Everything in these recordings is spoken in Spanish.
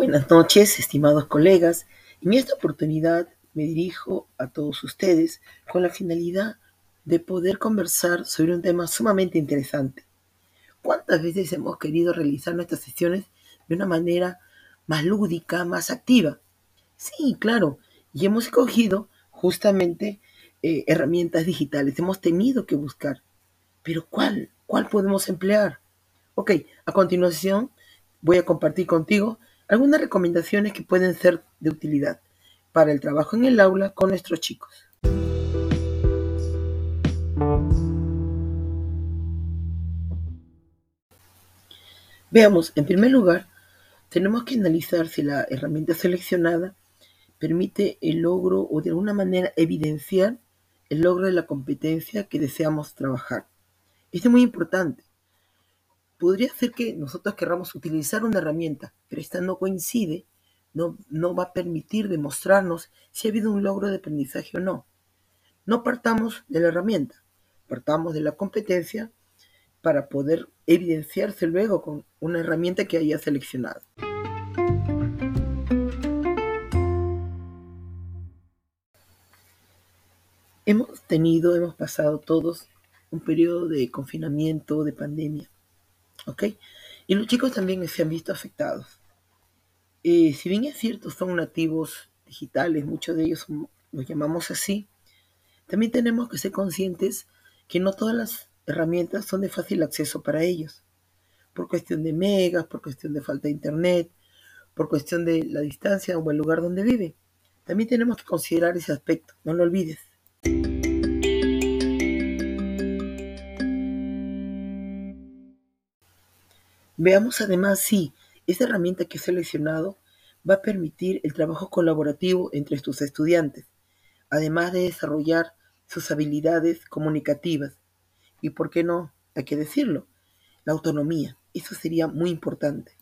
Buenas noches, estimados colegas. En esta oportunidad me dirijo a todos ustedes con la finalidad de poder conversar sobre un tema sumamente interesante. ¿Cuántas veces hemos querido realizar nuestras sesiones de una manera más lúdica, más activa? Sí, claro, y hemos escogido justamente eh, herramientas digitales. Hemos tenido que buscar. Pero ¿cuál? ¿Cuál podemos emplear? Ok, a continuación voy a compartir contigo algunas recomendaciones que pueden ser de utilidad para el trabajo en el aula con nuestros chicos. Veamos, en primer lugar, tenemos que analizar si la herramienta seleccionada permite el logro o de alguna manera evidenciar el logro de la competencia que deseamos trabajar. Esto es muy importante. Podría ser que nosotros querramos utilizar una herramienta, pero esta no coincide, no, no va a permitir demostrarnos si ha habido un logro de aprendizaje o no. No partamos de la herramienta, partamos de la competencia para poder evidenciarse luego con una herramienta que haya seleccionado. Hemos tenido, hemos pasado todos un periodo de confinamiento, de pandemia, ¿ok? Y los chicos también se han visto afectados. Eh, si bien es cierto, son nativos digitales, muchos de ellos los llamamos así, también tenemos que ser conscientes que no todas las herramientas son de fácil acceso para ellos, por cuestión de megas, por cuestión de falta de internet, por cuestión de la distancia o el lugar donde vive. También tenemos que considerar ese aspecto, no lo olvides. Veamos además si esta herramienta que he seleccionado va a permitir el trabajo colaborativo entre tus estudiantes, además de desarrollar sus habilidades comunicativas. Y por qué no, hay que decirlo, la autonomía. Eso sería muy importante.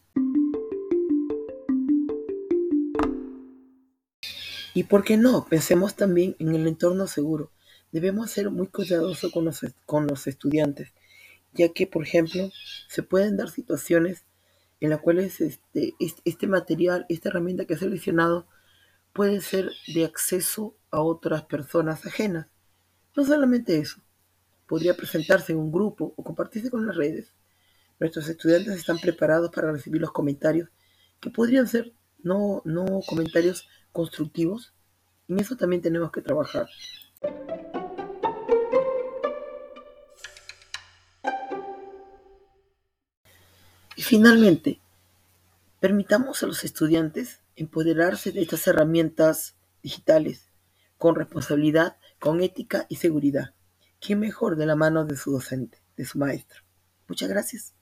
Y por qué no, pensemos también en el entorno seguro. Debemos ser muy cuidadosos con los, con los estudiantes ya que, por ejemplo, se pueden dar situaciones en las cuales este, este material, esta herramienta que he seleccionado, puede ser de acceso a otras personas ajenas. No solamente eso, podría presentarse en un grupo o compartirse con las redes. Nuestros estudiantes están preparados para recibir los comentarios que podrían ser no, no comentarios constructivos. En eso también tenemos que trabajar. Finalmente, permitamos a los estudiantes empoderarse de estas herramientas digitales con responsabilidad, con ética y seguridad. ¿Quién mejor de la mano de su docente, de su maestro? Muchas gracias.